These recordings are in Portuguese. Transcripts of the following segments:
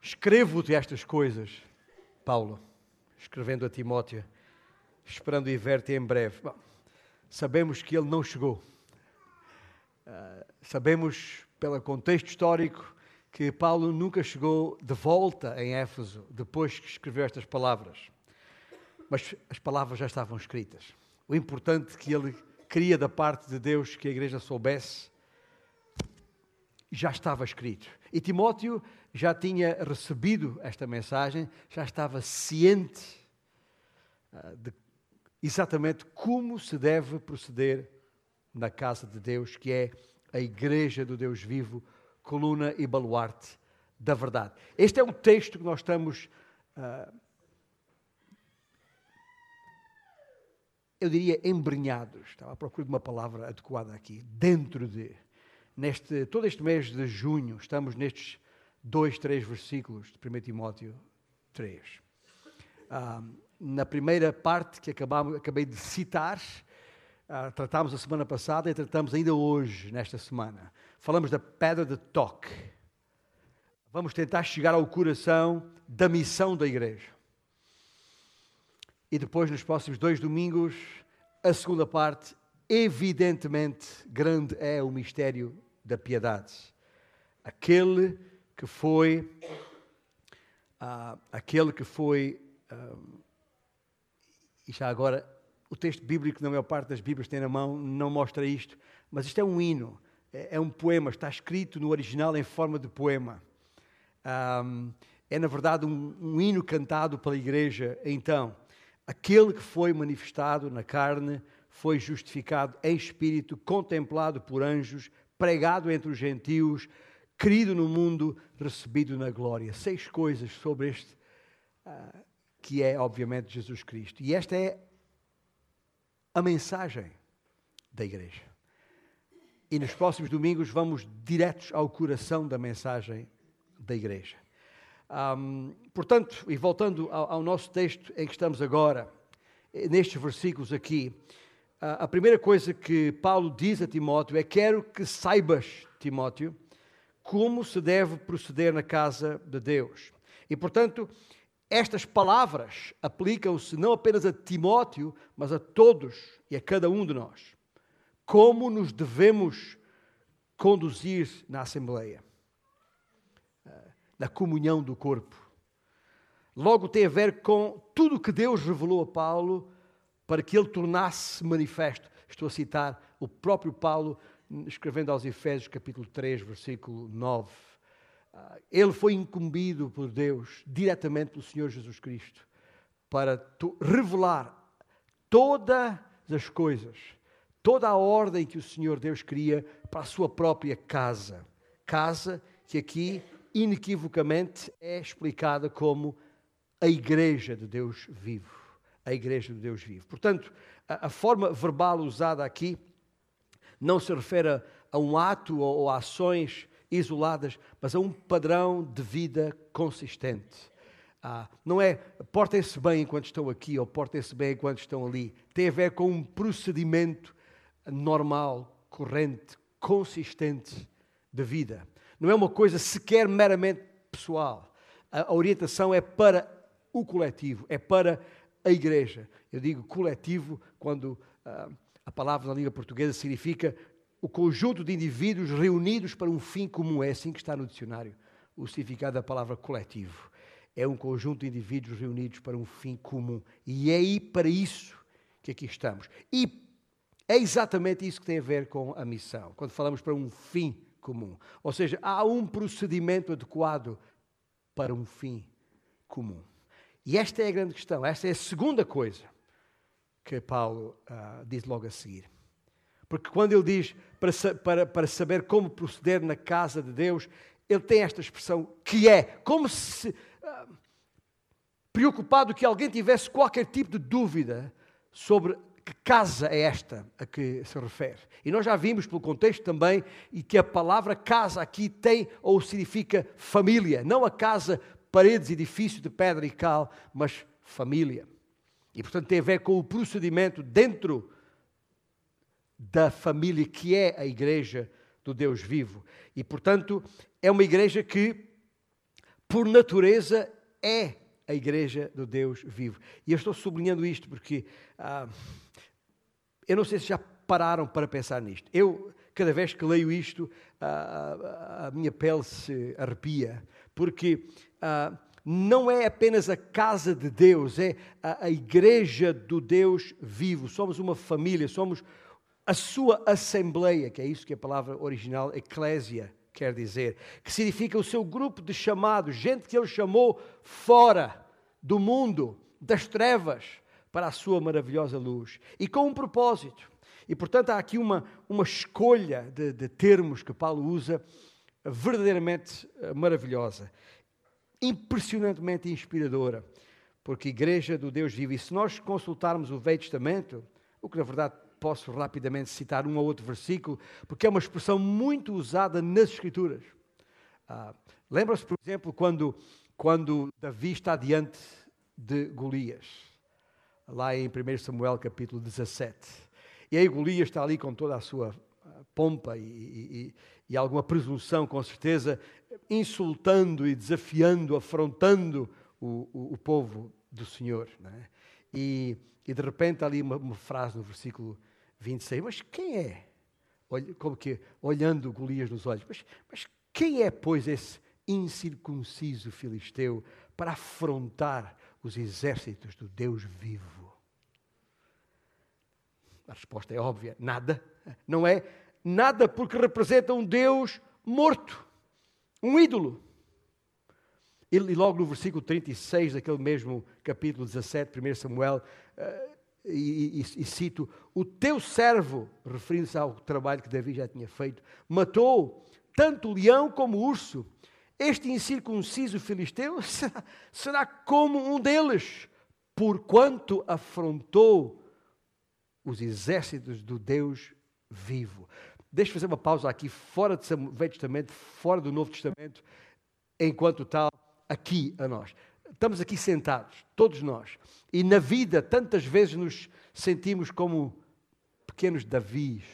Escrevo-te estas coisas, Paulo, escrevendo a Timóteo, esperando ir ver-te em breve. Bom, sabemos que ele não chegou. Uh, sabemos, pelo contexto histórico, que Paulo nunca chegou de volta em Éfeso depois que escreveu estas palavras. Mas as palavras já estavam escritas. O importante que ele queria da parte de Deus que a igreja soubesse já estava escrito. E Timóteo já tinha recebido esta mensagem, já estava ciente uh, de exatamente como se deve proceder na casa de Deus, que é a igreja do Deus vivo, coluna e baluarte da verdade. Este é um texto que nós estamos, uh, eu diria, embrenhados. Estava à procura de uma palavra adequada aqui. Dentro de. Neste, todo este mês de junho, estamos nestes dois, três versículos de 1 Timóteo 3. Uh, na primeira parte que acabamos, acabei de citar, uh, tratámos a semana passada e tratamos ainda hoje, nesta semana. Falamos da pedra de toque. Vamos tentar chegar ao coração da missão da igreja. E depois, nos próximos dois domingos, a segunda parte, evidentemente, grande é o mistério da piedade. Aquele que foi, uh, aquele que foi uh, e já agora, o texto bíblico, na maior parte das Bíblias tem na mão, não mostra isto, mas isto é um hino, é, é um poema, está escrito no original em forma de poema. Um, é, na verdade, um, um hino cantado pela igreja. Então, aquele que foi manifestado na carne foi justificado em espírito, contemplado por anjos, pregado entre os gentios, querido no mundo, recebido na glória. Seis coisas sobre este uh, que é, obviamente, Jesus Cristo. E esta é a mensagem da igreja. E nos próximos domingos vamos diretos ao coração da mensagem da igreja. Um, portanto, e voltando ao, ao, nosso texto em que estamos agora, nestes versículos aqui, a, a primeira coisa que Paulo diz a Timóteo é: Quero que saibas, Timóteo, como se deve proceder na casa de Deus. E, portanto, estas palavras aplicam-se não apenas a Timóteo, mas a todos e a cada um de nós. Como nos devemos conduzir na Assembleia, eh, na comunhão do corpo. Logo tem a ver com tudo o que Deus revelou a Paulo para que ele tornasse manifesto. Estou a citar o próprio Paulo escrevendo aos Efésios, capítulo 3, versículo 9 ah, ele foi incumbido por Deus, diretamente pelo Senhor Jesus Cristo, para revelar todas as coisas, toda a ordem que o Senhor Deus queria para a sua própria casa. Casa que aqui, inequivocamente, é explicada como a Igreja de Deus vivo. A Igreja de Deus vivo. Portanto, a, a forma verbal usada aqui não se refere a, um ato ou, ou a ações isoladas, mas a um padrão de vida consistente. Ah, não é portem-se bem enquanto estão aqui ou portem-se bem enquanto estão ali. Tem a ver com um procedimento normal, corrente, consistente de vida. Não é uma coisa sequer meramente pessoal. A orientação é para o coletivo, é para a igreja. Eu digo coletivo quando ah, a palavra na língua portuguesa significa o conjunto de indivíduos reunidos para um fim comum. É assim que está no dicionário o significado da palavra coletivo. É um conjunto de indivíduos reunidos para um fim comum. E é aí para isso que aqui estamos. E é exatamente isso que tem a ver com a missão, quando falamos para um fim comum. Ou seja, há um procedimento adequado para um fim comum. E esta é a grande questão, esta é a segunda coisa que Paulo uh, diz logo a seguir. Porque quando ele diz para, para, para saber como proceder na casa de Deus, ele tem esta expressão que é como se uh, preocupado que alguém tivesse qualquer tipo de dúvida sobre que casa é esta a que se refere. E nós já vimos pelo contexto também e que a palavra casa aqui tem ou significa família, não a casa, paredes, edifício de pedra e cal, mas família. E portanto tem a ver com o procedimento dentro da família que é a igreja do Deus vivo. E, portanto, é uma igreja que por natureza, é a igreja do Deus vivo. E eu estou sublinhando isto porque ah, eu não sei se já pararam para pensar nisto. Eu, cada vez que leio isto, ah, a minha pele se arrepia, porque ah, não é apenas a casa de Deus, é a, a igreja do Deus vivo. Somos uma família, somos a sua assembleia, que é isso que a palavra original eclésia quer dizer, que significa o seu grupo de chamados, gente que ele chamou fora do mundo, das trevas, para a sua maravilhosa luz. E com um propósito. E portanto há aqui uma, uma escolha de, de termos que Paulo usa verdadeiramente eh, maravilhosa, impressionantemente inspiradora, porque igreja do Deus vive. E se nós consultarmos o Velho Testamento, o que na verdade posso rapidamente citar um ou outro versículo, porque é uma expressão muito usada nas Escrituras. Ah, Lembra-se, por exemplo, quando, quando Davi está diante de Golias, lá em 1 Samuel capítulo 17. E aí Golias está ali com toda a sua pompa e, e, e alguma presunção, com certeza, insultando e desafiando, afrontando o, o, o povo do Senhor. É? E, e, de repente ali uma, uma frase no versículo 26. Mas quem é? Como que, olhando Golias nos olhos, mas, mas quem é, pois, esse incircunciso filisteu para afrontar os exércitos do Deus vivo? A resposta é óbvia: nada. Não é nada porque representa um Deus morto, um ídolo. E logo no versículo 36 daquele mesmo capítulo 17, 1 Samuel, eh, e, e, e, cito, o teu servo, referindo-se ao trabalho que Davi já tinha feito, matou tanto o leão como o urso. Este incircunciso filisteu será, será como um deles, porquanto afrontou os exércitos do Deus vivo. Deixa eu fazer uma pausa aqui, fora do Velho Testamento, fora do Novo Testamento, enquanto tal, aqui a nós. Estamos aqui sentados, todos nós, e na vida tantas vezes nos sentimos como pequenos Davis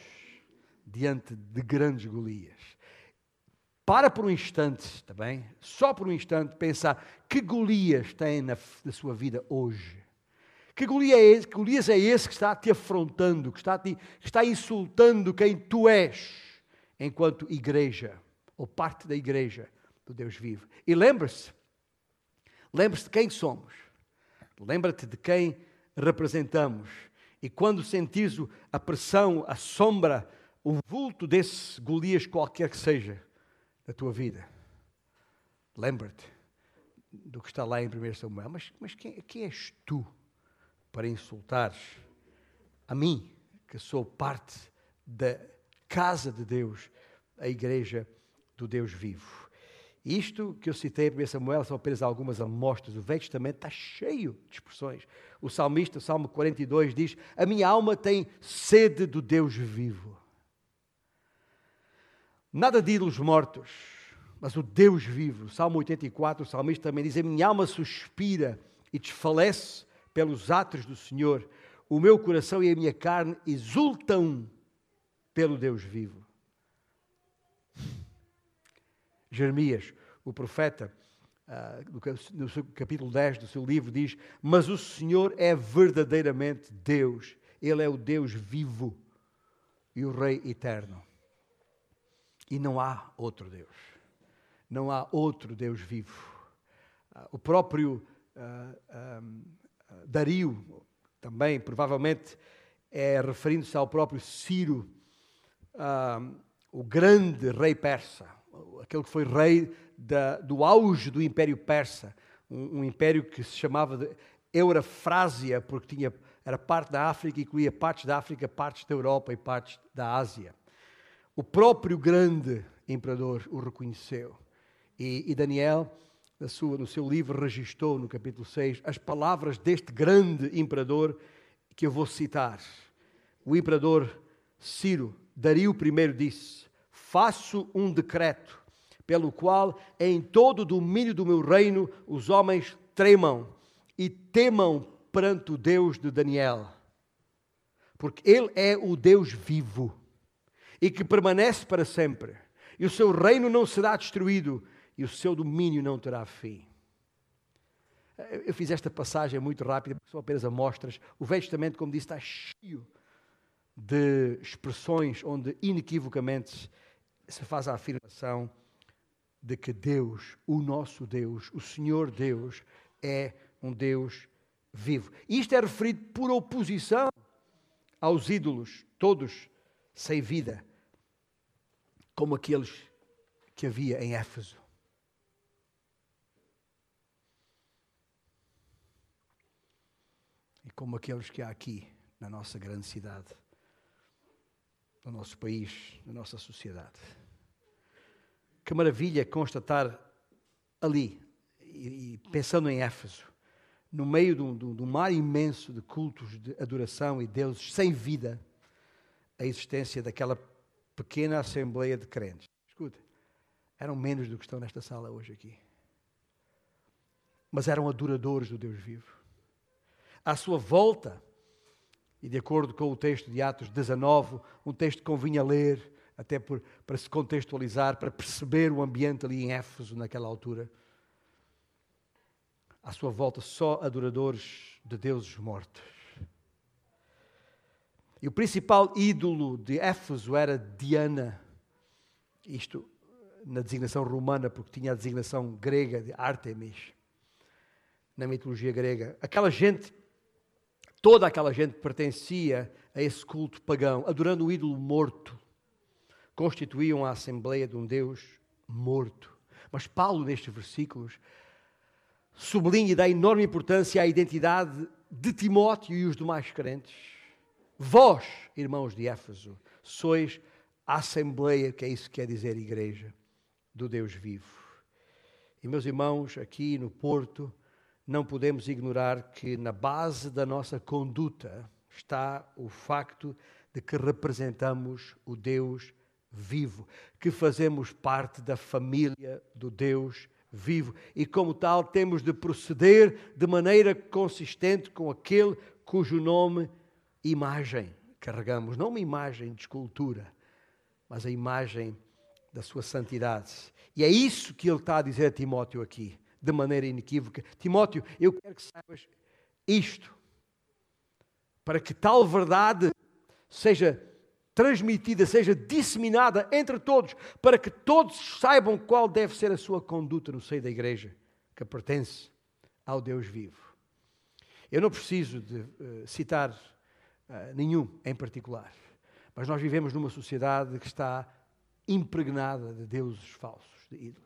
diante de grandes Golias. Para por um instante, também, só por um instante, pensar que Golias tem na, na sua vida hoje. Que Golias, é esse, Golias é esse que está te afrontando, que está, te, que está insultando quem tu és, enquanto igreja, ou parte da igreja do Deus vivo. E lembre-se, Lembre-se de quem somos. Lembra-te de quem representamos. E quando sentires a pressão, a sombra, o vulto desse Golias qualquer que seja da tua vida, lembra-te do que está lá em 1 Samuel. Mas, mas quem, quem és tu para insultares a mim, que sou parte da casa de Deus, a igreja do Deus vivo? Isto que eu citei em 1 Samuel são apenas algumas amostras. O Velho Testamento está cheio de expressões. O salmista, Salmo 42, diz: A minha alma tem sede do Deus vivo. Nada de ídolos mortos, mas o Deus vivo. Salmo 84, o salmista também diz: A minha alma suspira e desfalece pelos atos do Senhor. O meu coração e a minha carne exultam pelo Deus vivo. Jeremias, o profeta, uh, no capítulo 10 do seu livro, diz: Mas o Senhor é verdadeiramente Deus, Ele é o Deus vivo e o Rei eterno. E não há outro Deus, não há outro Deus vivo. Uh, o próprio uh, um, Dario, também, provavelmente, é referindo-se ao próprio Ciro, o grande rei persa aquele que foi rei da, do auge do Império Persa, um, um, império que se chamava de Eurafrásia, porque tinha, era parte da África, incluía partes da África, partes da Europa e partes da Ásia. O próprio grande imperador o reconheceu. E, e Daniel, sua, no seu livro, registrou no capítulo 6 as palavras deste grande imperador que eu vou citar. O imperador Ciro, Dario I, disse: Faço um decreto pelo qual em todo o domínio do meu reino os homens tremam e temam perante o Deus de Daniel. Porque ele é o Deus vivo e que permanece para sempre. E o seu reino não será destruído, e o seu domínio não terá fim. Eu fiz esta passagem muito rápida, são apenas amostras. O Velho Testamento, como disse, está cheio de expressões onde inequivocamente se faz a afirmação de que Deus, o nosso Deus, o Senhor Deus, é um Deus vivo. Isto é referido por oposição aos ídolos, todos sem vida, como aqueles que havia em Éfeso. Como aqueles que há aqui na nossa grande cidade, no nosso país, na nossa sociedade. Que maravilha constatar ali, e, pensando em Éfeso, no meio de um mar imenso de cultos de adoração e deuses sem vida, a existência daquela pequena assembleia de crentes. Escuta, eram menos do que estão nesta sala hoje aqui. Mas eram adoradores do Deus vivo. À sua volta, e de acordo com o texto de Atos 19, um texto que convinha ler, até por, para se contextualizar, para perceber o ambiente ali em Éfeso naquela altura. À sua volta, só adoradores de deuses mortos. E o principal ídolo de Éfeso era Diana. Isto na designação romana, porque tinha a designação grega de Artemis, na mitologia grega. Aquela gente, toda aquela gente pertencia a esse culto pagão, adorando o ídolo morto. Constituíam a assembleia de um Deus morto. Mas Paulo, nestes versículos, sublinha e dá enorme importância à identidade de Timóteo e os demais crentes. Vós, irmãos de Éfeso, sois a Assembleia, que é isso que quer dizer igreja, do Deus vivo. E meus irmãos, aqui no Porto, não podemos ignorar que na base da nossa conduta está o facto de que representamos o Deus vivo, que fazemos parte da família do Deus vivo. E, como tal, temos de proceder de maneira consistente com aquele cujo nome imagem carregamos, não uma imagem de escultura, mas a imagem da sua santidade. E é isso que ele está a dizer a Timóteo aqui, de maneira inequívoca. Timóteo, eu quero que saibas isto, para que tal verdade seja transmitida, seja disseminada entre todos, para que todos saibam qual deve ser a sua conduta no seio da igreja, que pertence ao Deus vivo. Eu não preciso de uh, citar uh, nenhum em particular, mas nós vivemos numa sociedade que está impregnada de deuses falsos, de ídolos.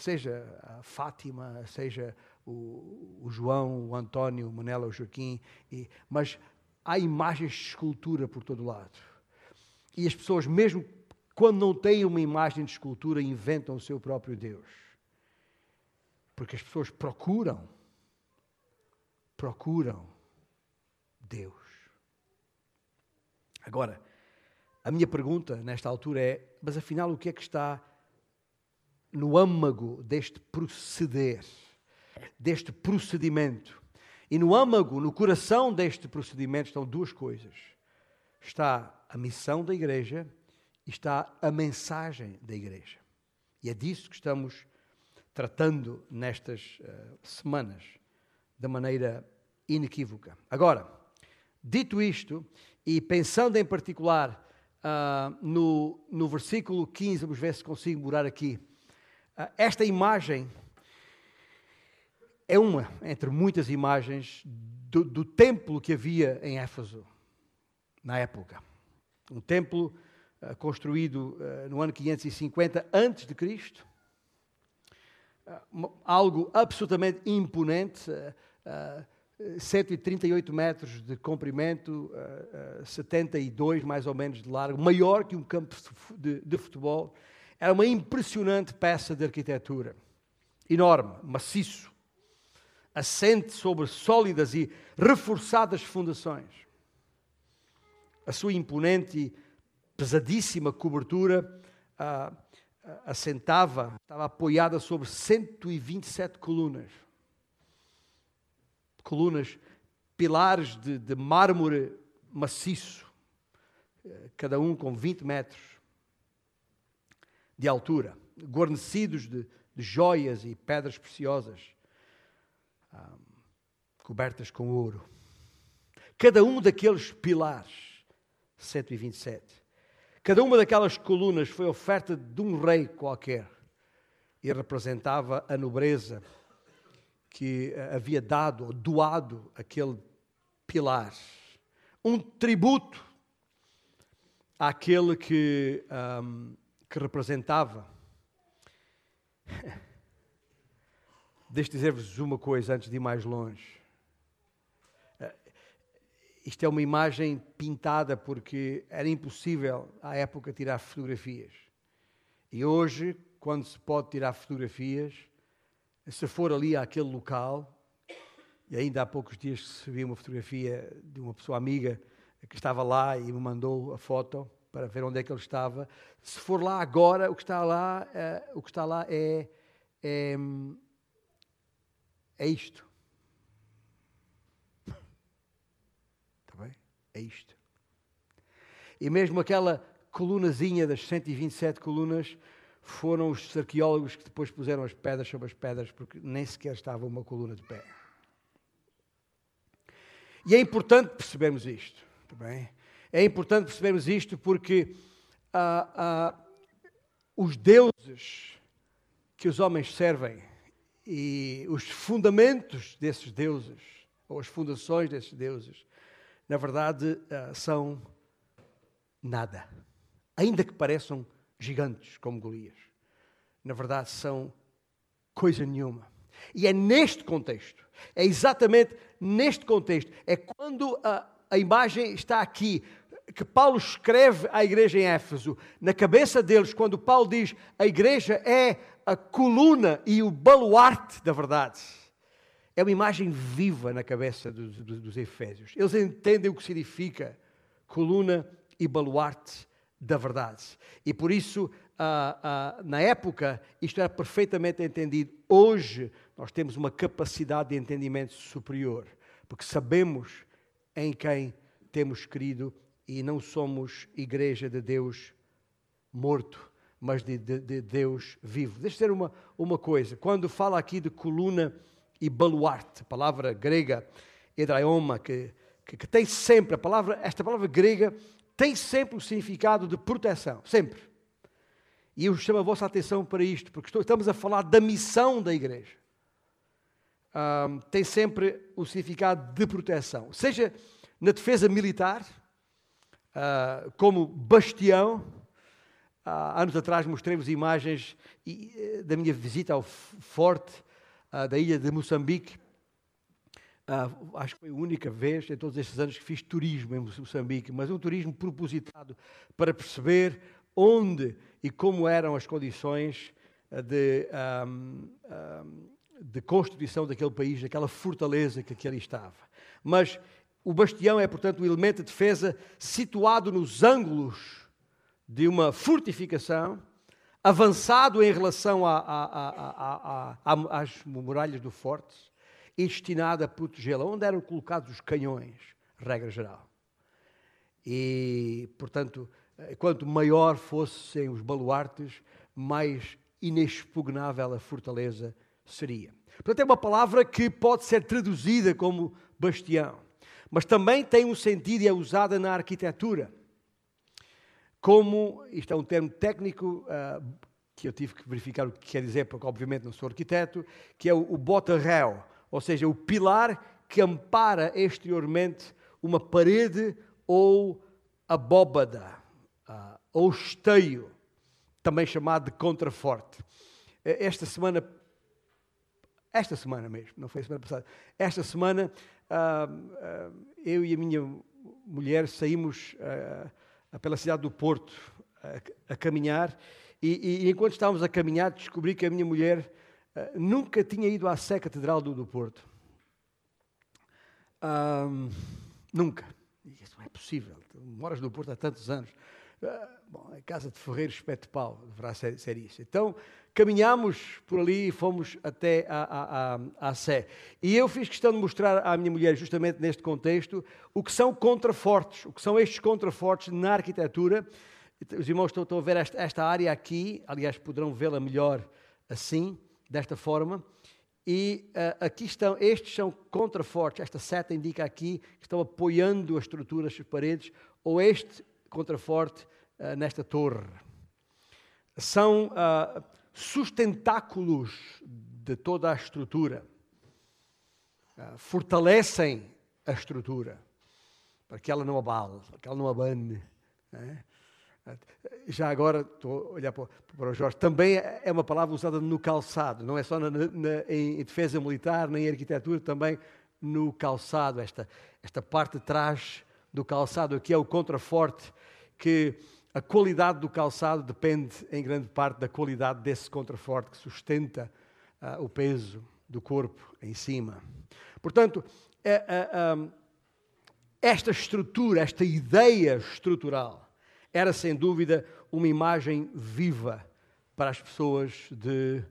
Seja a Fátima, seja o, o João, o António, o Manela, o Joaquim, e, mas há imagens de escultura por todo lado e as pessoas, mesmo quando não têm uma imagem de escultura, inventam o seu próprio Deus. Porque as pessoas procuram, procuram Deus. Agora, a minha pergunta nesta altura é: mas afinal, o que é que está no âmago deste proceder, deste procedimento? E no âmago, no coração deste procedimento, estão duas coisas. Está a missão da igreja e está a mensagem da igreja. E é disso que estamos tratando nestas uh, semanas, de maneira inequívoca. Agora, dito isto, e pensando em particular uh, no, no versículo 15, vamos ver se consigo morar aqui. Uh, esta imagem é uma entre muitas imagens do, do templo que havia em Éfeso, na época um templo uh, construído uh, no ano 550 antes de Cristo, uh, algo absolutamente imponente, 138 metros de comprimento, 72 mais ou menos de largo, maior que um campo de, de futebol. Era uma impressionante peça de arquitetura, enorme, maciço, assente sobre sólidas e reforçadas fundações. A sua imponente e pesadíssima cobertura ah, assentava, estava apoiada sobre 127 colunas. Colunas, pilares de, de mármore maciço, cada um com 20 metros de altura, guarnecidos de de joias e pedras preciosas, cobertas com ouro. Cada um daqueles pilares, 127, cada uma daquelas colunas foi oferta de um rei qualquer e representava a nobreza que havia dado ou doado aquele pilar. Um tributo àquele que, um, que representava. Deixe dizer-vos uma coisa antes de ir mais longe. Uh, isto é uma imagem pintada porque era impossível à época tirar fotografias. E hoje, quando se pode tirar fotografias, se for ali àquele local, e ainda há poucos dias viu uma fotografia de uma pessoa amiga que estava lá e me mandou a foto para ver onde é que ele estava. Se for lá agora, o que está lá, uh, o que está lá é, é, é isto. Está bem? É isto. E mesmo aquela colunazinha das 127 colunas foram os arqueólogos que depois puseram as pedras sobre as pedras, porque nem sequer estava uma coluna de pé. E é importante percebermos isto. Tá é importante percebermos isto porque ah, ah, os deuses que os homens servem e os fundamentos desses deuses, ou as fundações desses deuses, na verdade ah, são nada. Ainda que pareçam gigantes como Golias. Na verdade, são coisa nenhuma. E é neste contexto, é exatamente neste contexto, é quando a, a imagem está aqui, que Paulo escreve à igreja em Éfeso, na cabeça deles, quando Paulo diz a igreja é a coluna e o baluarte da verdade. É uma imagem viva na cabeça dos, dos, dos Efésios. Eles entendem o que significa coluna e baluarte da verdade. E por isso, ah, ah, na época, isto era perfeitamente entendido. Hoje, nós temos uma capacidade de entendimento superior, porque sabemos em quem temos querido e não somos igreja de Deus morto, mas de, de, de Deus vivo. Deixa eu dizer uma, uma coisa: quando fala aqui de coluna e baluarte, palavra grega edraioma, que, que, que tem sempre, a palavra, esta palavra grega tem sempre o significado de proteção, sempre. E eu chamo a vossa atenção para isto, porque estamos a falar da missão da igreja. Um, tem sempre o significado de proteção, seja na defesa militar, uh, como bastião. Há anos atrás mostrei-vos imagens eh, da minha visita ao forte uh, da ilha de Moçambique, Uh, acho que foi a única vez em todos estes anos que fiz turismo em Moçambique, mas um turismo propositado para perceber onde e como eram as condições de, um, um, de constituição daquele país, daquela fortaleza que ali estava. Mas o bastião é, portanto, um elemento de defesa situado nos ângulos de uma fortificação, avançado em relação a, a, a, às muralhas do forte e destinada a protegê-la, onde eram colocados os canhões, regra geral. E, portanto, quanto maior fossem os baluartes, mais inexpugnável a fortaleza seria. Portanto, é uma palavra que pode ser traduzida como bastião, mas também tem um sentido e é usada na arquitetura. Como, isto é um termo técnico uh, que eu tive que verificar o que quer dizer, porque obviamente não sou arquiteto, que é o, o bota-réu, ou seja, o pilar que ampara exteriormente uma parede ou abóbada, uh, ou esteio, também chamado de contraforte. Eh, esta semana, esta semana mesmo, não foi semana passada, esta semana uh, eu e a minha mulher saímos pela cidade do Porto a, a caminhar e, e, enquanto estávamos a caminhar descobri que a minha mulher eh, nunca tinha ido à Sé Catedral do, do Porto. Nunca. Isso não é possível. Moras no Porto há tantos anos. Uh, bom, a casa de Ferreiro Espeto Pau deverá ser, ser, isso. Então, caminhámos por ali e fomos até à, à, à, Sé. E eu fiz questão de mostrar à minha mulher, justamente neste contexto, o que são contrafortes, o que são estes contrafortes na arquitetura. Os irmãos estão, estão a ver esta, esta área aqui, aliás, poderão vê-la melhor assim desta forma. E uh, aqui estão, estes são contrafortes. Esta seta indica aqui que estão apoiando as estruturas, as paredes, ou este contraforte uh, nesta torre. São uh, sustentáculos de toda a estrutura. fortalecem a estrutura para que ela não abale, para que ela não abane. Né? Já agora, estou a olhar para, o Jorge, também é uma palavra usada no calçado, não é só na, na, em defesa militar, nem em arquitetura, também no calçado, esta, esta parte de trás do calçado, aqui é o contraforte, que a qualidade do calçado depende em grande parte da qualidade desse contraforte que sustenta uh, o peso do corpo em cima. Portanto, uh, uh, esta estrutura, esta ideia estrutural, era sem dúvida uma imagem viva para as pessoas de,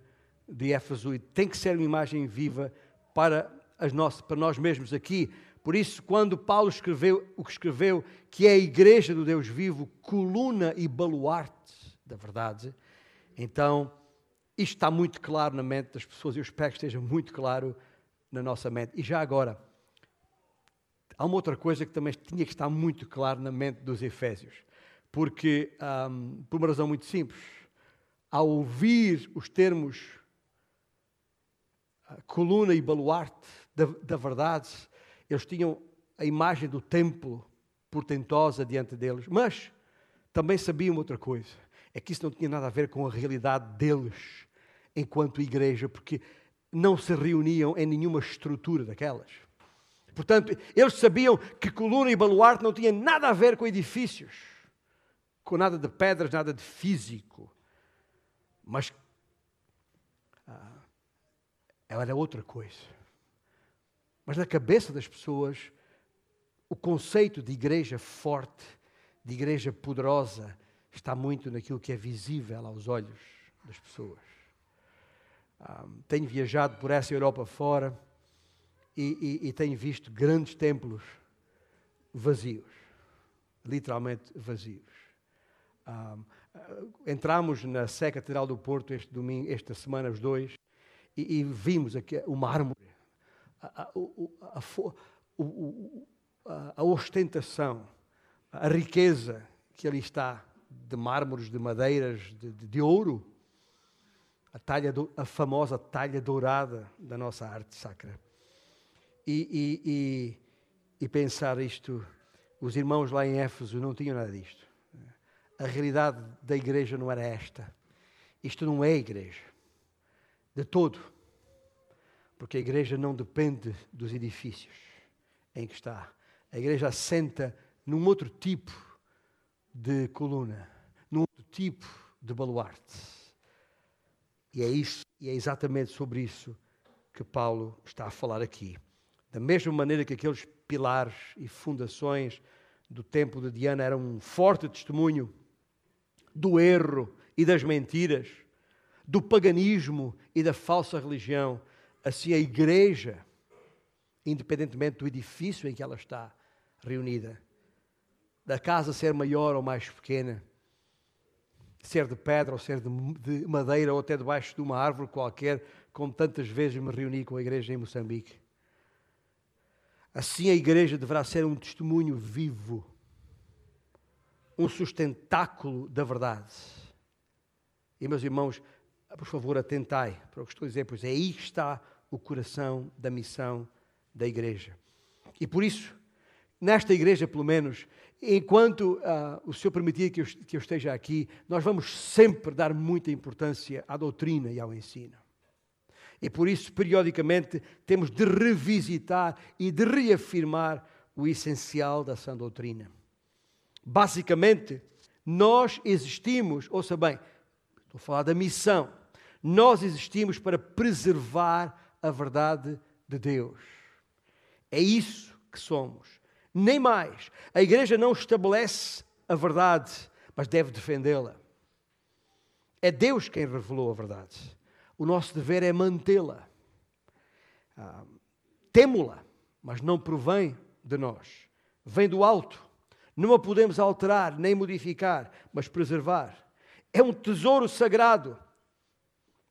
de Éfeso e tem que ser uma imagem viva para, as nossas, para nós mesmos aqui. Por isso, quando Paulo escreveu o que escreveu, que é a igreja do Deus vivo, coluna e baluarte da verdade, então isto está muito claro na mente das pessoas e eu espero que esteja muito claro na nossa mente. E já agora, há uma outra coisa que também tinha que estar muito claro na mente dos Efésios. Porque, um, por uma razão muito simples, ao ouvir os termos uh, coluna e baluarte da, da verdade, eles tinham a imagem do templo portentosa diante deles, mas também sabiam outra coisa: é que isso não tinha nada a ver com a realidade deles enquanto igreja, porque não se reuniam em nenhuma estrutura daquelas. Portanto, eles sabiam que coluna e baluarte não tinham nada a ver com edifícios com nada de pedras, nada de físico. Mas ah, ela era outra coisa. Mas na cabeça das pessoas, o conceito de igreja forte, de igreja poderosa, está muito naquilo que é visível aos olhos das pessoas. Ah, tenho viajado por essa Europa fora e, e, e tenho visto grandes templos vazios, literalmente vazios. Um, entramos na Sé Catedral do Porto este domingo, esta semana, os dois, e, e vimos aqui o mármore, a, a, a, a, ostentação, a riqueza que ali está, de mármores, de madeiras, de, de, de ouro, a, talha do, a famosa talha dourada da nossa arte sacra. E, e, e, e pensar isto, os irmãos lá em Éfeso não tinham nada disto a realidade da igreja não era esta. Isto não é igreja. De todo. Porque a igreja não depende dos edifícios em que está. A igreja assenta num outro tipo de coluna, num outro tipo de baluarte. E é isso, e é exatamente sobre isso que Paulo está a falar aqui. Da mesma maneira que aqueles pilares e fundações do templo de Diana eram um forte testemunho do erro e das mentiras, do paganismo e da falsa religião. Assim, a igreja, independentemente do edifício em que ela está reunida, da casa ser maior ou mais pequena, ser de pedra ou ser de madeira ou até debaixo de uma árvore qualquer, como tantas vezes me reuni com a igreja em Moçambique. Assim a igreja deverá ser um testemunho vivo um sustentáculo da verdade. E, meus irmãos, por favor, atentai para o que estou a dizer, pois é aí que está o coração da missão da igreja. E por isso, nesta igreja, pelo menos, enquanto uh, o Senhor permitir que eu, que eu esteja aqui, nós vamos sempre dar muita importância à doutrina e ao ensino. E por isso, periodicamente, temos de revisitar e de reafirmar o essencial da sã doutrina. Basicamente, nós existimos, ouça bem, estou a falar da missão, nós existimos para preservar a verdade de Deus. É isso que somos. Nem mais. A igreja não estabelece a verdade, mas deve defendê-la. É Deus quem revelou a verdade. O nosso dever é mantê-la. Ah, Temo-la, mas não provém de nós. Vem do alto. Não a podemos alterar nem modificar, mas preservar. É um tesouro sagrado.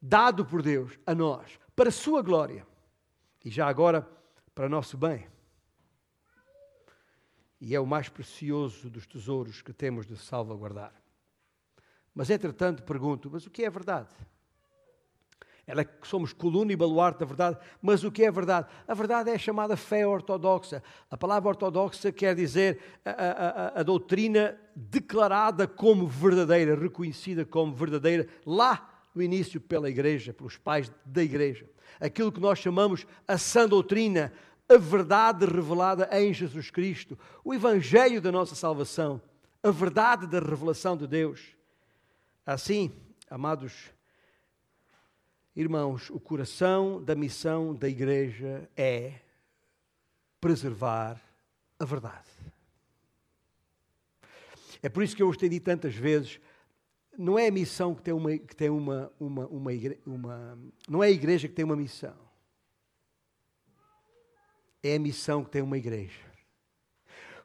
Dado por Deus a nós, para a sua glória e já agora para nosso bem. E é o mais precioso dos tesouros que temos de salvaguardar. Mas, entretanto, pergunto: mas o que é verdade? Ela é somos coluna e baluarte da verdade, mas o que é verdade? A verdade é chamada fé ortodoxa. A palavra ortodoxa quer dizer a, a, a, doutrina declarada como verdadeira, reconhecida como verdadeira, lá no início pela igreja, pelos pais da igreja. Aquilo que nós chamamos a sã doutrina, a verdade revelada em Jesus Cristo, o evangelho da nossa salvação, a verdade da revelação de Deus. Assim, amados Irmãos, o coração da missão da igreja é preservar a verdade. É por isso que eu os tenho dito tantas vezes, não é a missão que tem uma, que tem uma, uma, uma, uma, não é a igreja que tem uma missão. É a missão que tem uma igreja.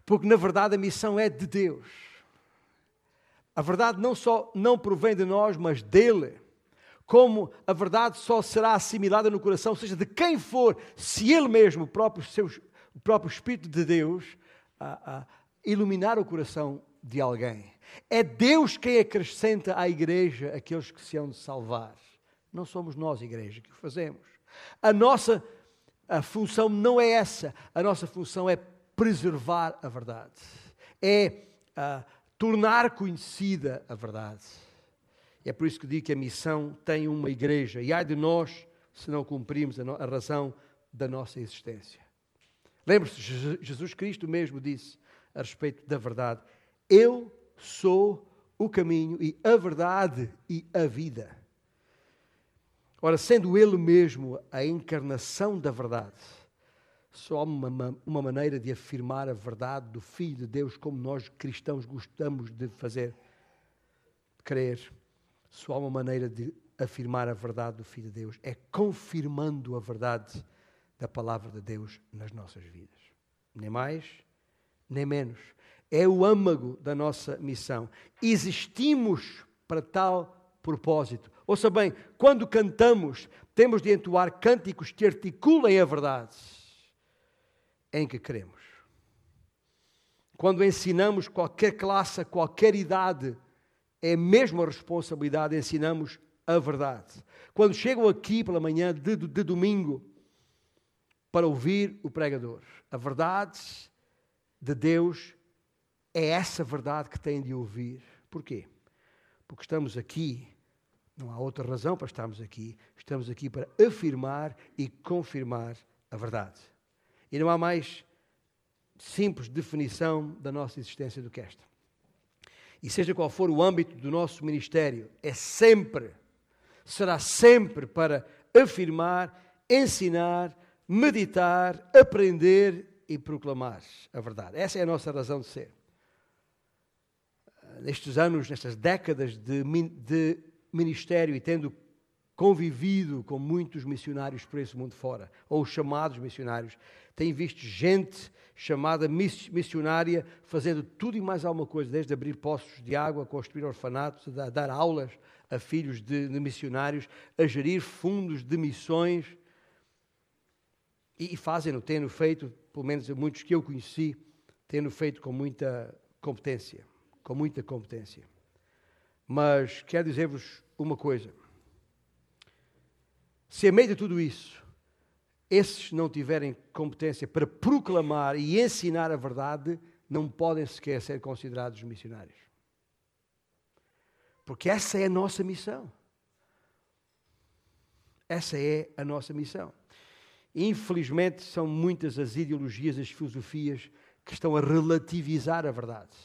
Porque na verdade a missão é de Deus. A verdade não só não provém de nós, mas dele como a verdade só será assimilada no coração, seja de quem for, se ele mesmo, o próprio, o próprio Espírito de Deus, a, a iluminar o coração de alguém. É Deus quem acrescenta à igreja aqueles que se hão de salvar. Não somos nós, igreja, que o fazemos. A nossa a função não é essa. A nossa função é preservar a verdade. É uh, tornar conhecida a verdade. É por isso que digo que a missão tem uma igreja. E ai de nós se não cumprimos a, a razão da nossa existência. Lembre-se, Jesus Cristo mesmo disse a respeito da verdade: Eu sou o caminho e a verdade e a vida. Ora, sendo Ele mesmo a encarnação da verdade, só há uma, uma maneira de afirmar a verdade do Filho de Deus, como nós cristãos gostamos de fazer, de crer só há uma maneira de afirmar a verdade do Filho de Deus, é confirmando a verdade da palavra de Deus nas nossas vidas. Nem mais, nem menos. É o âmago da nossa missão. Existimos para tal propósito. Ouça bem, quando cantamos, temos de entoar cânticos que articulem a verdade em que queremos. Quando ensinamos qualquer classe, qualquer idade, é mesmo a responsabilidade, ensinamos a verdade. Quando chegam aqui pela manhã de, de domingo para ouvir o pregador, a verdade de Deus é essa verdade que têm de ouvir. Porquê? Porque estamos aqui, não há outra razão para estarmos aqui, estamos aqui para afirmar e confirmar a verdade. E não há mais simples definição da nossa existência do que esta e seja qual for o âmbito do nosso ministério, é sempre, será sempre para afirmar, ensinar, meditar, aprender e proclamar a verdade. Essa é a nossa razão de ser. Nestes anos, nestas décadas de, de ministério e tendo convivido com muitos missionários por esse mundo fora, ou chamados missionários, tenho visto gente chamada missionária fazendo tudo e mais alguma coisa, desde abrir poços de água, construir orfanatos, a dar aulas a filhos de, de missionários, a gerir fundos de missões. E, e fazem-no, tendo feito, pelo menos muitos que eu conheci, tendo feito com muita competência, com muita competência. Mas quero dizer-vos uma coisa. Se a meio de tudo isso, esses não tiverem competência para proclamar e ensinar a verdade, não podem sequer ser considerados missionários. Porque essa é a nossa missão. Essa é a nossa missão. Infelizmente, são muitas as ideologias, as filosofias que estão a relativizar a verdade,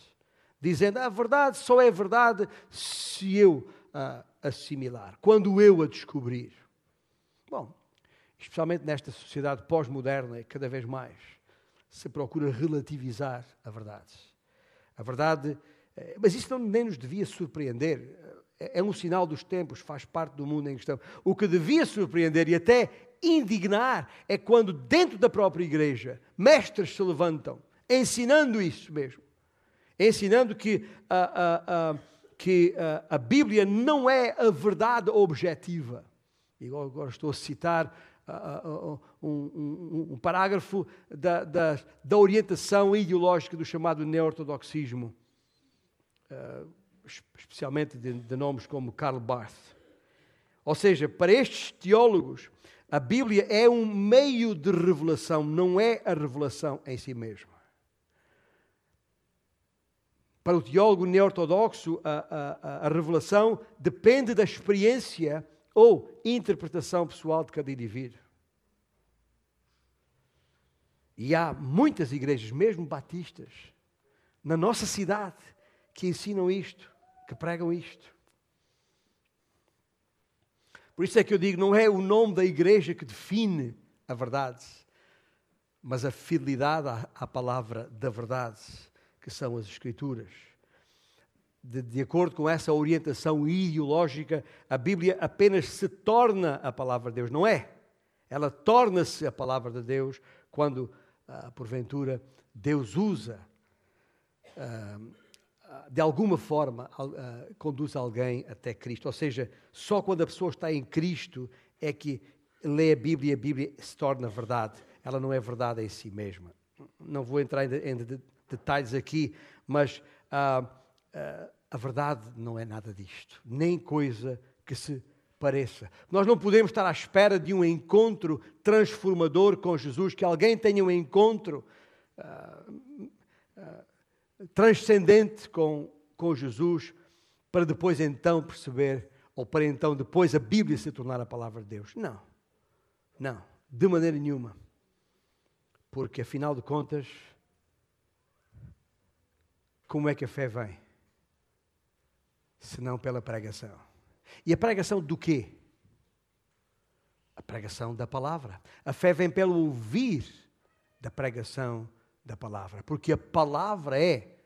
dizendo a verdade só é verdade se eu a assimilar, quando eu a descobrir. Bom, especialmente nesta sociedade pós-moderna, cada vez mais se procura relativizar a verdade. A verdade, eh, mas isso não, nem nos devia surpreender. É, é um sinal dos tempos, faz parte do mundo em questão. O que devia surpreender e até indignar é quando, dentro da própria igreja, mestres se levantam, ensinando isso mesmo. Ensinando que a, a, a, que a Bíblia não é a verdade objetiva E agora estou a citar um, um, um, parágrafo da, da, da, orientação ideológica do chamado neo-ortodoxismo, uh, especialmente de, de nomes como Karl Barth. Ou seja, para estes teólogos, a Bíblia é um meio de revelação, não é a revelação em si mesma. Para o teólogo neo-ortodoxo, a, a, a, revelação depende da experiência ou interpretação pessoal de cada indivíduo. E há muitas igrejas, mesmo batistas, na nossa cidade, que ensinam isto, que pregam isto. Por isso é que eu digo, não é o nome da igreja que define a verdade, mas a fidelidade à, à palavra da verdade, que são as Escrituras. De, de, acordo com essa orientação ideológica, a Bíblia apenas se torna a palavra de Deus, não é? Ela torna-se a palavra de Deus quando, ah, porventura, Deus usa ah, de alguma forma, uh, conduz alguém até Cristo. Ou seja, só quando a pessoa está em Cristo é que lê a Bíblia e a Bíblia se torna verdade. Ela não é verdade em si mesma. Não vou entrar em, em detalhes aqui, mas uh, uh, a verdade não é nada disto, nem coisa que se pareça. Nós não podemos estar à espera de um encontro transformador com Jesus, que alguém tenha um encontro. Uh, transcendente com, com Jesus, para depois então perceber, ou para então depois a Bíblia se tornar a palavra de Deus. Não, não, de maneira nenhuma. Porque afinal de contas, como é que a fé vem? Senão pela pregação. E a pregação do quê? A pregação da palavra. A fé vem pelo ouvir da pregação da palavra, porque a palavra é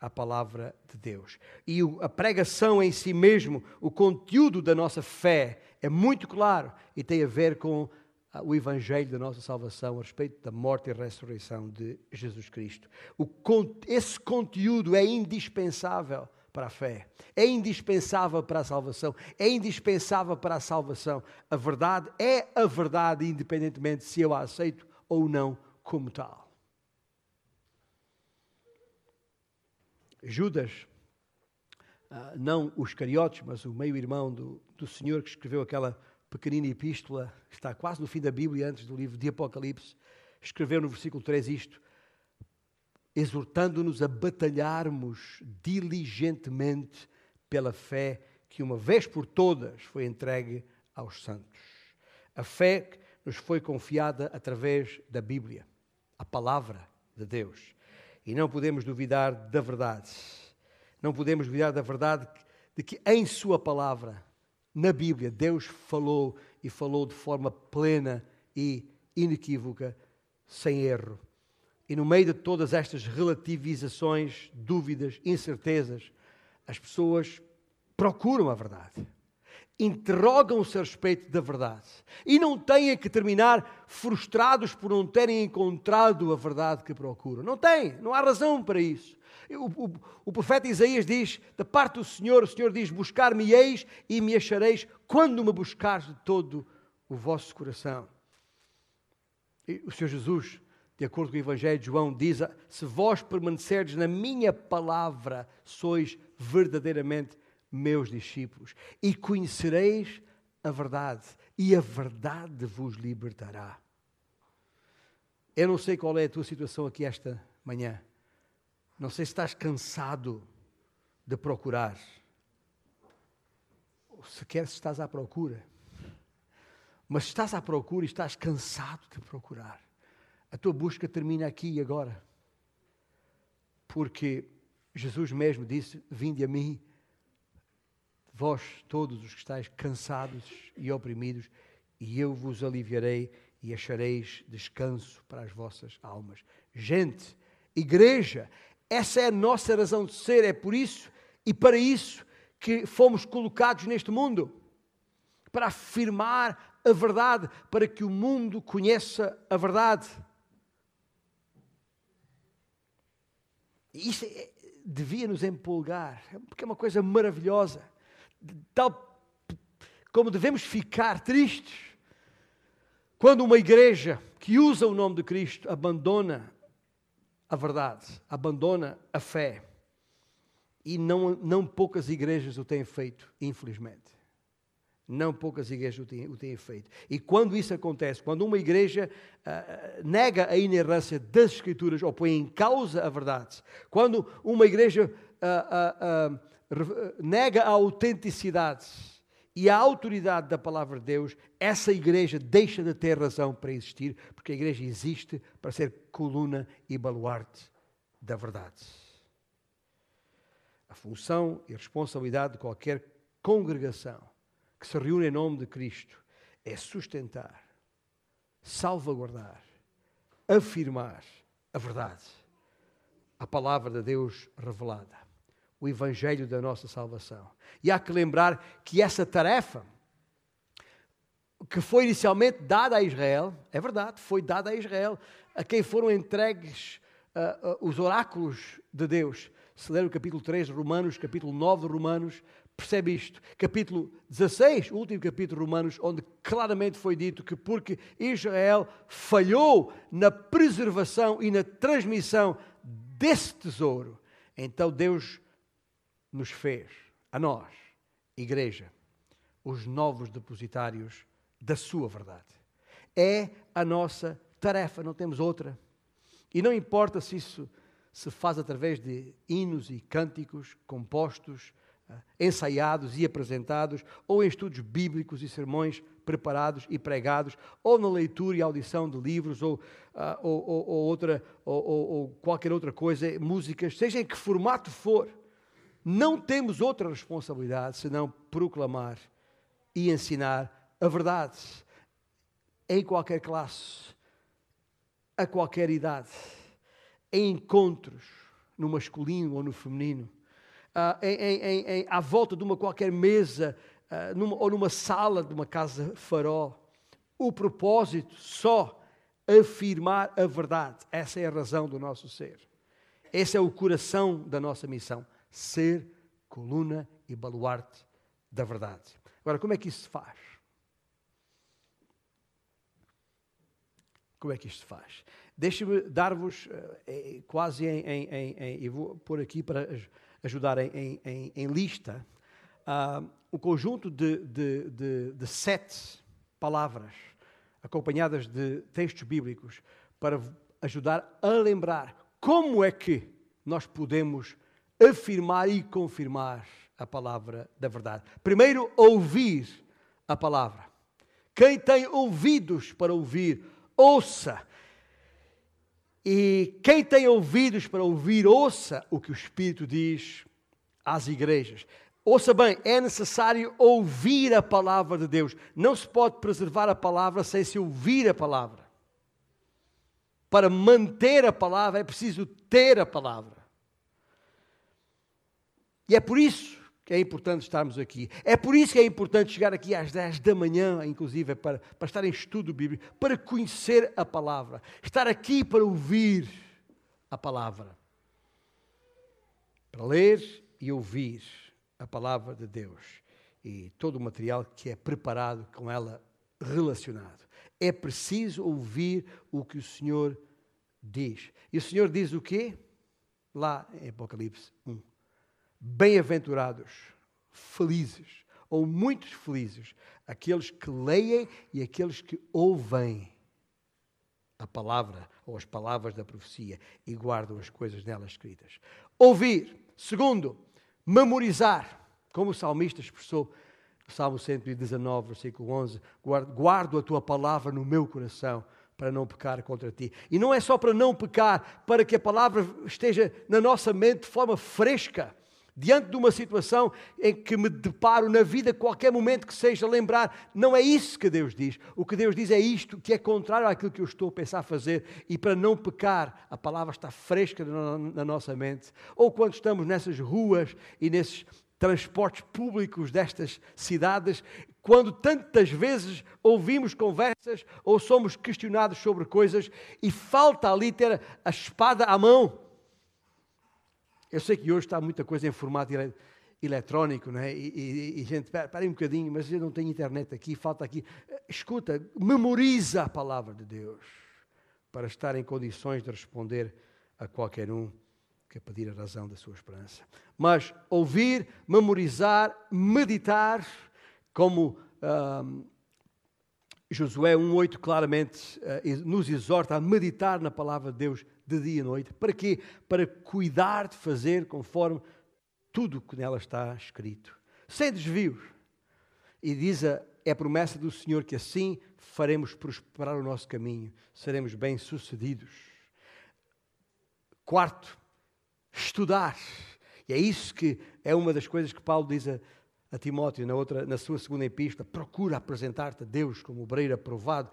a palavra de Deus. E a pregação em si mesmo, o conteúdo da nossa fé é muito claro e tem a ver com o evangelho da nossa salvação a respeito da morte e ressurreição de Jesus Cristo. O, esse conteúdo é indispensável para a fé, é indispensável para a salvação, é indispensável para a salvação. A verdade é a verdade, independentemente se eu a aceito ou não como tal. Judas, ah, não os cariotes, mas o meio-irmão do, do Senhor que escreveu aquela pequenina epístola, que está quase no fim da Bíblia, antes do livro de Apocalipse, escreveu no versículo 3 isto, exortando-nos a batalharmos diligentemente pela fé que uma vez por todas foi entregue aos santos. A fé nos foi confiada através da Bíblia, a palavra de Deus. E não podemos duvidar da verdade. Não podemos duvidar da verdade de que em Sua palavra, na Bíblia, Deus falou e falou de forma plena e inequívoca, sem erro. E no meio de todas estas relativizações, dúvidas, incertezas, as pessoas procuram a verdade interrogam-se a respeito da verdade e não têm que terminar frustrados por não terem encontrado a verdade que procuram. Não têm, não há razão para isso. O, o, o profeta Isaías diz: Da parte do Senhor, o Senhor diz: Buscar-me-eis e me achareis quando me buscares de todo o vosso coração. E o Senhor Jesus, de acordo com o Evangelho de João, diz: Se vós permanecerdes na minha palavra, sois verdadeiramente meus discípulos, e conhecereis a verdade, e a verdade vos libertará. Eu não sei qual é a tua situação aqui esta manhã. Não sei se estás cansado de procurar, ou sequer se estás à procura. Mas estás à procura e estás cansado de procurar, a tua busca termina aqui e agora. Porque Jesus mesmo disse: Vinde a mim vós todos os que estáis cansados e oprimidos, e eu vos aliviarei e achareis descanso para as vossas almas. Gente, igreja, essa é a nossa razão de ser, é por isso e para isso que fomos colocados neste mundo para afirmar a verdade, para que o mundo conheça a verdade. Isso é, devia nos empolgar, porque é uma coisa maravilhosa tal como devemos ficar tristes quando uma igreja que usa o nome de Cristo abandona a verdade, abandona a fé. E não, não poucas igrejas o têm feito, infelizmente. Não poucas igrejas o têm, o têm feito. E quando isso acontece, quando uma igreja uh, nega a inerrância das Escrituras ou põe em causa a verdade, quando uma igreja uh, uh, nega a autenticidade e a autoridade da palavra de Deus, essa igreja deixa de ter razão para existir, porque a igreja existe para ser coluna e baluarte da verdade. A função e responsabilidade de qualquer congregação que se reúne em nome de Cristo é sustentar, salvaguardar, afirmar a verdade, a palavra de Deus revelada, o Evangelho da nossa salvação. E há que lembrar que essa tarefa, que foi inicialmente dada a Israel, é verdade, foi dada a Israel, a quem foram entregues uh, uh, os oráculos de Deus. Se ler o capítulo 3 de Romanos, capítulo 9 de Romanos, percebe isto. Capítulo 16, o último capítulo de Romanos, onde claramente foi dito que porque Israel falhou na preservação e na transmissão desse tesouro, então Deus nos fez, a nós, igreja, os novos depositários da sua verdade. É a nossa tarefa, não temos outra. E não importa se isso se faz através de hinos e cânticos compostos, ensaiados e apresentados, ou em estudos bíblicos e sermões preparados e pregados, ou na leitura e audição de livros, ou, uh, ou, ou, ou outra, ou, qualquer outra coisa, músicas, seja em que formato for, não temos outra responsabilidade senão proclamar e ensinar a verdade em qualquer classe, a qualquer idade, em encontros, no masculino ou no feminino uh, em, em, em, à volta de uma qualquer mesa uh, numa, ou numa sala de uma casa farol. O propósito só afirmar a verdade. Essa é a razão do nosso ser. Esse é o coração da nossa missão. Ser coluna e baluarte da verdade. Agora, como é que isso se faz? Como é que isto se faz? Deixe-me dar-vos, eh, quase em, em, em, em, vou pôr aqui para ajudar em, lista, uh, um conjunto de, de, de, de, sete palavras acompanhadas de textos bíblicos para ajudar a lembrar como é que nós podemos afirmar e confirmar a palavra da verdade. Primeiro, ouvir a palavra. Quem tem ouvidos para ouvir, ouça. E quem tem ouvidos para ouvir, ouça o que o Espírito diz às igrejas. Ouça bem, é necessário ouvir a palavra de Deus. Não se pode preservar a palavra sem se ouvir a palavra. Para manter a palavra é preciso ter a palavra. E é por isso que é importante estarmos aqui. É por isso que é importante chegar aqui às 10 da manhã, inclusive, para, para estar em estudo bíblico, para conhecer a palavra. Estar aqui para ouvir a palavra. Para ler e ouvir a palavra de Deus. E todo o material que é preparado com ela relacionado. É preciso ouvir o que o Senhor diz. E o Senhor diz o quê? Lá em Apocalipse 1 Bem-aventurados, felizes, ou muitos felizes, aqueles que leem e aqueles que ouvem a palavra ou as palavras da profecia e guardam as coisas nelas escritas. Ouvir. Segundo, memorizar. Como o salmista expressou Salmo 119, versículo 11: Guardo a tua palavra no meu coração para não pecar contra ti. E não é só para não pecar, para que a palavra esteja na nossa mente de forma fresca diante de uma situação em que me deparo na vida, qualquer momento que seja lembrar, não é isso que Deus diz. O que Deus diz é isto, que é contrário àquilo que eu estou a pensar fazer, e para não pecar, a palavra está fresca na nossa mente. Ou quando estamos nessas ruas e nesses transportes públicos destas cidades, quando tantas vezes ouvimos conversas ou somos questionados sobre coisas e falta ali ter a espada à mão eu sei que hoje está muita coisa em formato direito. eletrónico, não é? E, e, e gente, para um bocadinho, mas eu não tenho internet aqui, falta aqui. Escuta, memoriza a palavra de Deus para estar em condições de responder a qualquer um que pedir a razão da sua esperança. Mas ouvir, memorizar, meditar, como um, Josué 1,8 claramente uh, nos exorta a meditar na palavra de Deus de dia e noite. Para quê? Para cuidar de fazer conforme tudo que nela está escrito, sem desvios. E diz a, é a promessa do Senhor que assim faremos prosperar o nosso caminho, seremos bem-sucedidos. Quarto, estudar. E é isso que é uma das coisas que Paulo diz a, a Timóteo na, outra, na sua segunda epístola. Procura apresentar-te a Deus como obreiro aprovado,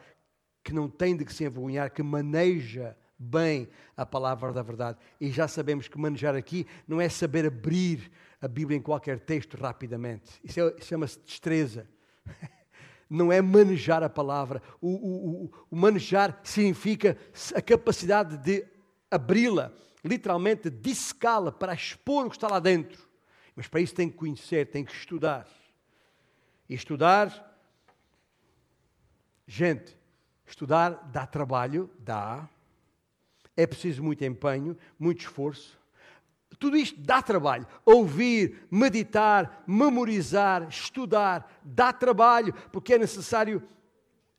que não tem de que se envergonhar, que maneja bem a palavra da verdade. E já sabemos que manejar aqui não é saber abrir a Bíblia em qualquer texto rapidamente. Isso, é, chama-se destreza. Não é manejar a palavra. O, o, o, o manejar significa a capacidade de abri-la, literalmente dissecá-la para expor o que está lá dentro. Mas para isso tem que conhecer, tem que estudar. E estudar, gente, estudar dá trabalho, dá, é preciso muito empenho, muito esforço. Tudo isto dá trabalho. Ouvir, meditar, memorizar, estudar, dá trabalho, porque é necessário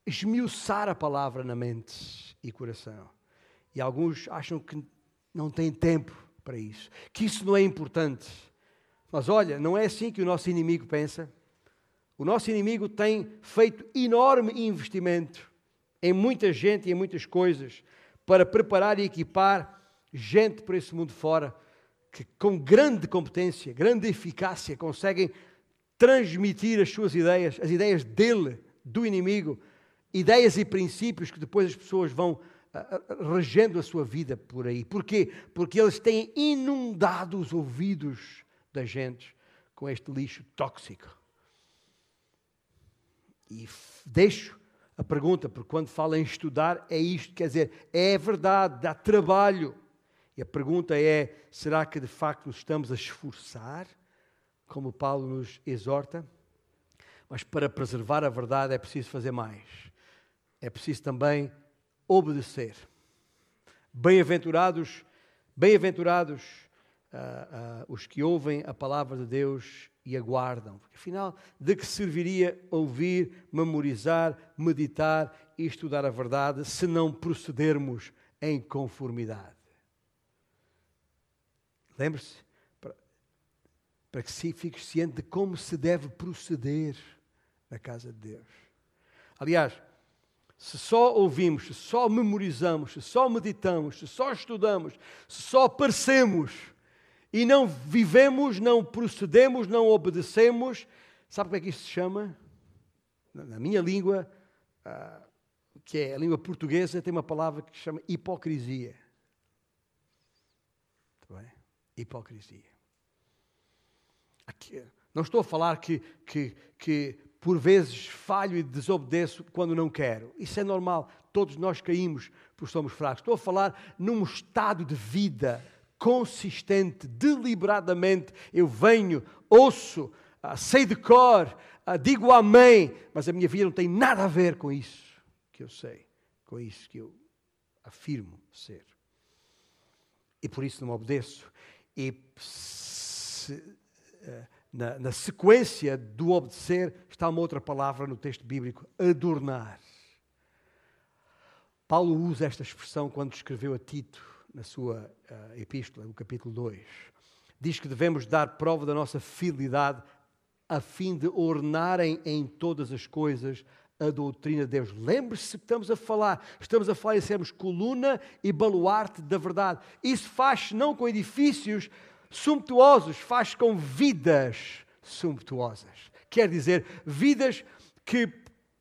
esmiuçar a palavra na mente e coração. E alguns acham que não têm tempo para isso, que isso não é importante. Mas olha, não é assim que o nosso inimigo pensa. O nosso inimigo tem feito enorme investimento em muita gente e em muitas coisas para preparar e equipar gente para esse mundo fora que com grande competência, grande eficácia conseguem transmitir as suas ideias, as ideias dele, do inimigo, ideias e princípios que depois as pessoas vão uh, regendo a sua vida por aí. Porquê? Porque eles têm inundado os ouvidos da gente com este lixo tóxico. E deixo a pergunta, porque quando fala em estudar, é isto, quer dizer, é verdade, dá trabalho. E a pergunta é: será que de facto nos estamos a esforçar, como Paulo nos exorta? Mas para preservar a verdade é preciso fazer mais. É preciso também obedecer. Bem-aventurados, bem-aventurados uh, uh, os que ouvem a palavra de Deus e aguardam. Porque, afinal, de que serviria ouvir, memorizar, meditar e estudar a verdade se não procedermos em conformidade? Lembre-se, para, para que se fique ciente de como se deve proceder na casa de Deus. Aliás, se só ouvimos, se só memorizamos, se só meditamos, se só estudamos, se só parecemos e não vivemos, não procedemos, não obedecemos, sabe como é que isto se chama? Na minha língua, ah, que é a língua portuguesa, tem uma palavra que se chama hipocrisia. Muito bem? Hipocrisia. Aqui, não estou a falar que, que, que por vezes falho e desobedeço quando não quero. Isso é normal. Todos nós caímos porque somos fracos. Estou a falar num estado de vida consistente, deliberadamente, eu venho, ouço, uh, sei de cor, uh, digo amém, mas a minha vida não tem nada a ver com isso que eu sei, com isso que eu afirmo ser. E por isso não obedeço. E se, uh, na, na sequência do obedecer está uma outra palavra no texto bíblico: adornar. Paulo usa esta expressão quando escreveu a Tito na sua uh, epístola, no capítulo 2. Diz que devemos dar prova da nossa fidelidade a fim de ornarem em todas as coisas a doutrina de Deus. Lembre-se que estamos a falar, estamos a falar em sermos coluna e baluarte da verdade. Isso faz não com edifícios sumptuosos, faz com vidas sumptuosas. Quer dizer, vidas que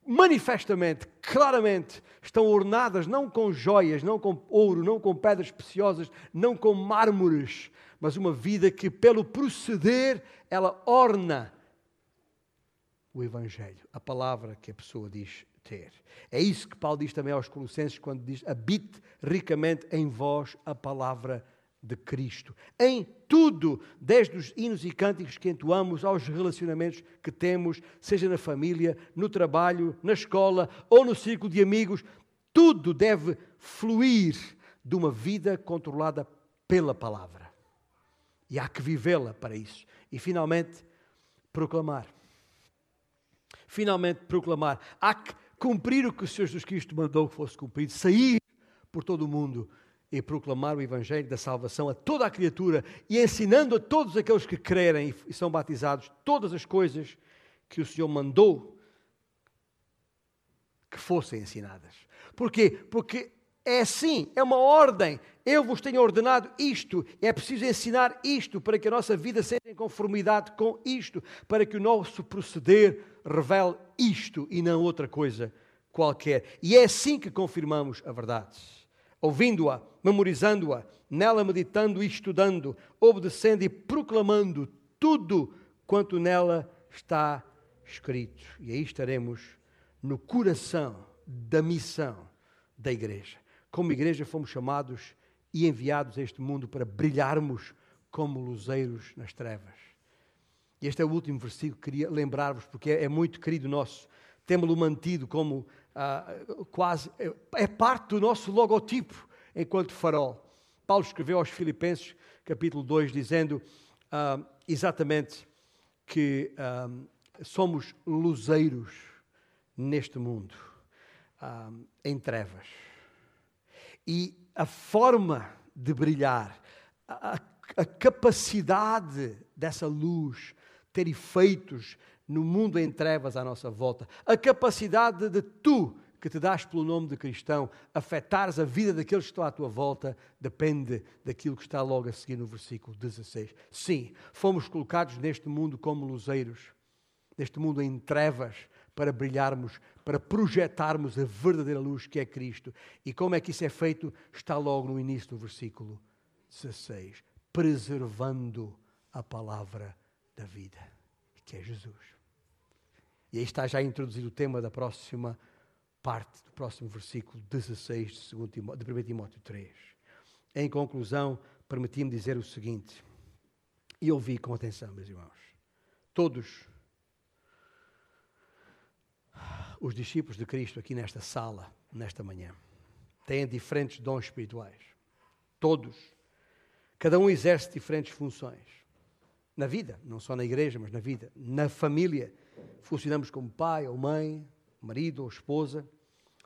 manifestamente, claramente, estão ornadas não com joias, não com ouro, não com pedras preciosas, não com mármores, mas uma vida que, pelo proceder, ela orna o Evangelho, a palavra que a pessoa diz ter. É isso que Paulo diz também aos Colossenses quando diz: habite ricamente em vós a palavra de Cristo. Em tudo, desde os hinos e cânticos que entoamos aos relacionamentos que temos, seja na família, no trabalho, na escola ou no círculo de amigos, tudo deve fluir de uma vida controlada pela palavra. E há que vivê-la para isso. E finalmente, proclamar. Finalmente, proclamar. Há que cumprir o que o Senhor Jesus Cristo mandou que fosse cumprido, sair por todo o mundo e proclamar o Evangelho da salvação a toda a criatura e ensinando a todos aqueles que crerem e são batizados todas as coisas que o Senhor mandou que fossem ensinadas. Porquê? Porque é assim, é uma ordem. Eu vos tenho ordenado isto. É preciso ensinar isto para que a nossa vida seja em conformidade com isto, para que o nosso proceder revele isto e não outra coisa qualquer. E é assim que confirmamos a verdade ouvindo-a, memorizando-a, nela meditando e estudando, obedecendo e proclamando tudo quanto nela está escrito. E aí estaremos no coração da missão da igreja. Como igreja fomos chamados e enviados a este mundo para brilharmos como luzeiros nas trevas. Este é o último versículo que queria lembrar-vos, porque é, muito querido nosso. Temos-lo mantido como uh, quase, é, é parte do nosso logotipo enquanto farol. Paulo escreveu aos Filipenses, capítulo 2, dizendo uh, exatamente que uh, somos luzeiros neste mundo, em trevas. E a forma de brilhar, a, a capacidade dessa luz ter efeitos no mundo em trevas à nossa volta. A capacidade de tu, que te dás pelo nome de cristão, afetares a vida daqueles que estão à tua volta, depende daquilo que está logo a seguir no versículo 16. Sim, fomos colocados neste mundo como luzeiros, neste mundo em trevas, para brilharmos, para projetarmos a verdadeira luz que é Cristo. E como é que isso é feito? Está logo no início do versículo 16. Preservando a palavra da vida, que é Jesus. E aí está já introduzido o tema da próxima parte, do próximo versículo 16 de, 2 Timóteo, de 1 Timóteo 3. Em conclusão, permiti-me dizer o seguinte, e ouvi com atenção, meus irmãos. Todos os discípulos de Cristo aqui nesta sala, nesta manhã, têm diferentes dons espirituais. Todos. Cada um exerce diferentes funções. Na vida, não só na igreja, mas na vida. Na família funcionamos como pai ou mãe, marido ou esposa,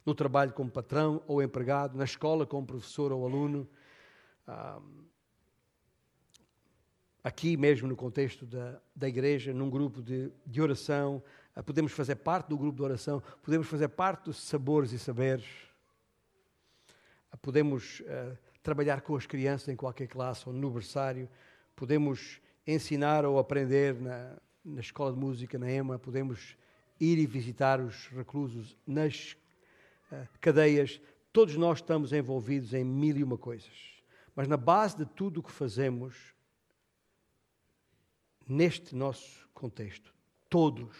no trabalho como patrão ou empregado, na escola como professor ou aluno, aqui mesmo no contexto da, da igreja, num grupo de, de oração, ah, podemos fazer parte do grupo de oração, podemos fazer parte dos sabores e saberes, ah, podemos uh, trabalhar com as crianças em qualquer classe ou no berçário, podemos ensinar ou aprender na, na escola de música, na EMA, podemos ir e visitar os reclusos nas uh, cadeias. Todos nós estamos envolvidos em mil e uma coisas. Mas na base de tudo o que fazemos, neste nosso contexto, todos,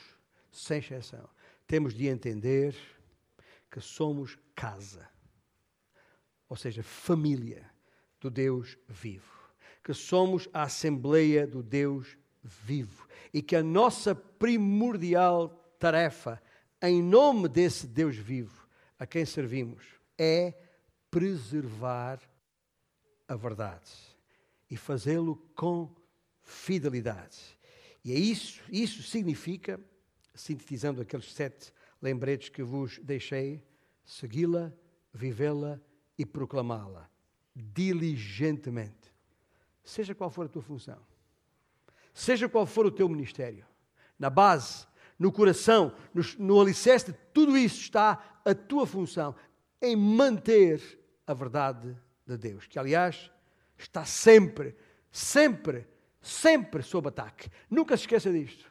sem exceção, temos de entender que somos casa, ou seja, família do Deus vivo, que somos a Assembleia do Deus vivo e que a nossa primordial tarefa, em nome desse Deus vivo a quem servimos, é preservar a verdade e fazê-lo com fidelidade. E é isso, isso significa, sintetizando aqueles sete lembretes que vos deixei, segui-la, vivê-la e proclamá-la diligentemente, seja qual for a tua função seja qual for o teu ministério, na base, no coração, no, no alicerce de tudo isso está a tua função em manter a verdade de Deus, que aliás está sempre, sempre, sempre sob ataque. Nunca se esqueça disto.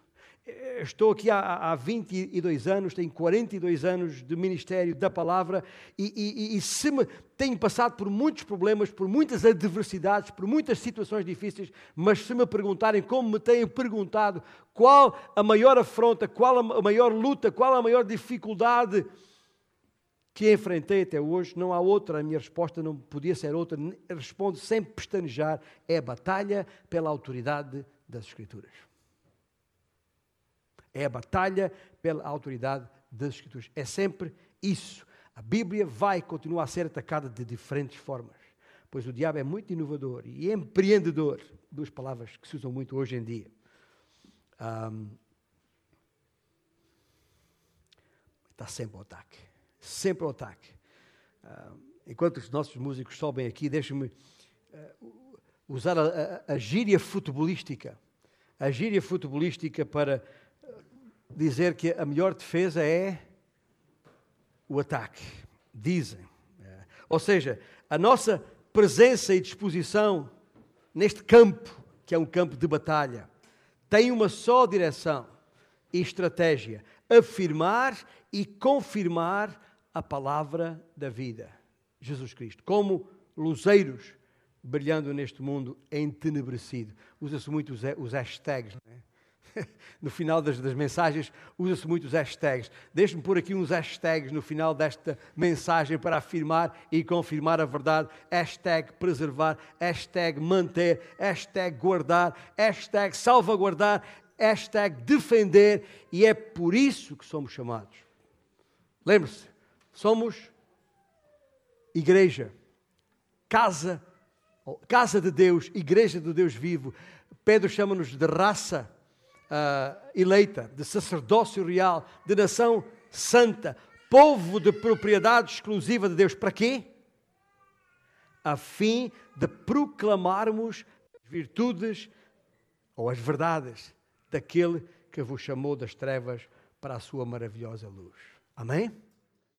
Estou aqui há, há 22 anos, tenho 42 anos de ministério da palavra e, e, e se me, tenho passado por muitos problemas, por muitas adversidades, por muitas situações difíceis, mas se me perguntarem como me têm perguntado qual a maior afronta, qual a maior luta, qual a maior dificuldade que enfrentei até hoje, não há outra, a minha resposta não podia ser outra, respondo sem pestanejar, é a batalha pela autoridade das Escrituras. É a batalha pela autoridade das Escrituras. É sempre isso. A Bíblia vai continuar a ser atacada de diferentes formas, pois o diabo é muito inovador e empreendedor, duas palavras que se usam muito hoje em dia. Um, está sempre ao ataque. Sempre ao ataque. Enquanto os nossos músicos sobem aqui, deixem-me uh, usar a, a, a, gíria futebolística. A gíria futebolística para dizer que a melhor defesa é o ataque. Dizem. Uh, ou seja, a nossa presença e disposição neste campo, que é um campo de batalha, tem uma só direção e estratégia: afirmar e confirmar a palavra da vida, Jesus Cristo, como luzeiros brilhando neste mundo entenebrecido. Usa-se muito os, hashtags, é? no final das, das mensagens, usa-se muito os hashtags. Deixe-me pôr aqui uns hashtags no final desta mensagem para afirmar e confirmar a verdade. Hashtag preservar, hashtag manter, hashtag guardar, hashtag salvaguardar, hashtag defender, e é por isso que somos chamados. Lembre-se, somos igreja, casa, casa de Deus, igreja do Deus vivo. Pedro chama-nos de raça uh, eleita, de sacerdócio real, de nação santa, povo de propriedade exclusiva de Deus. Para quê? A fim de proclamarmos as virtudes ou as verdades daquele que vos chamou das trevas para a sua maravilhosa luz. Amém?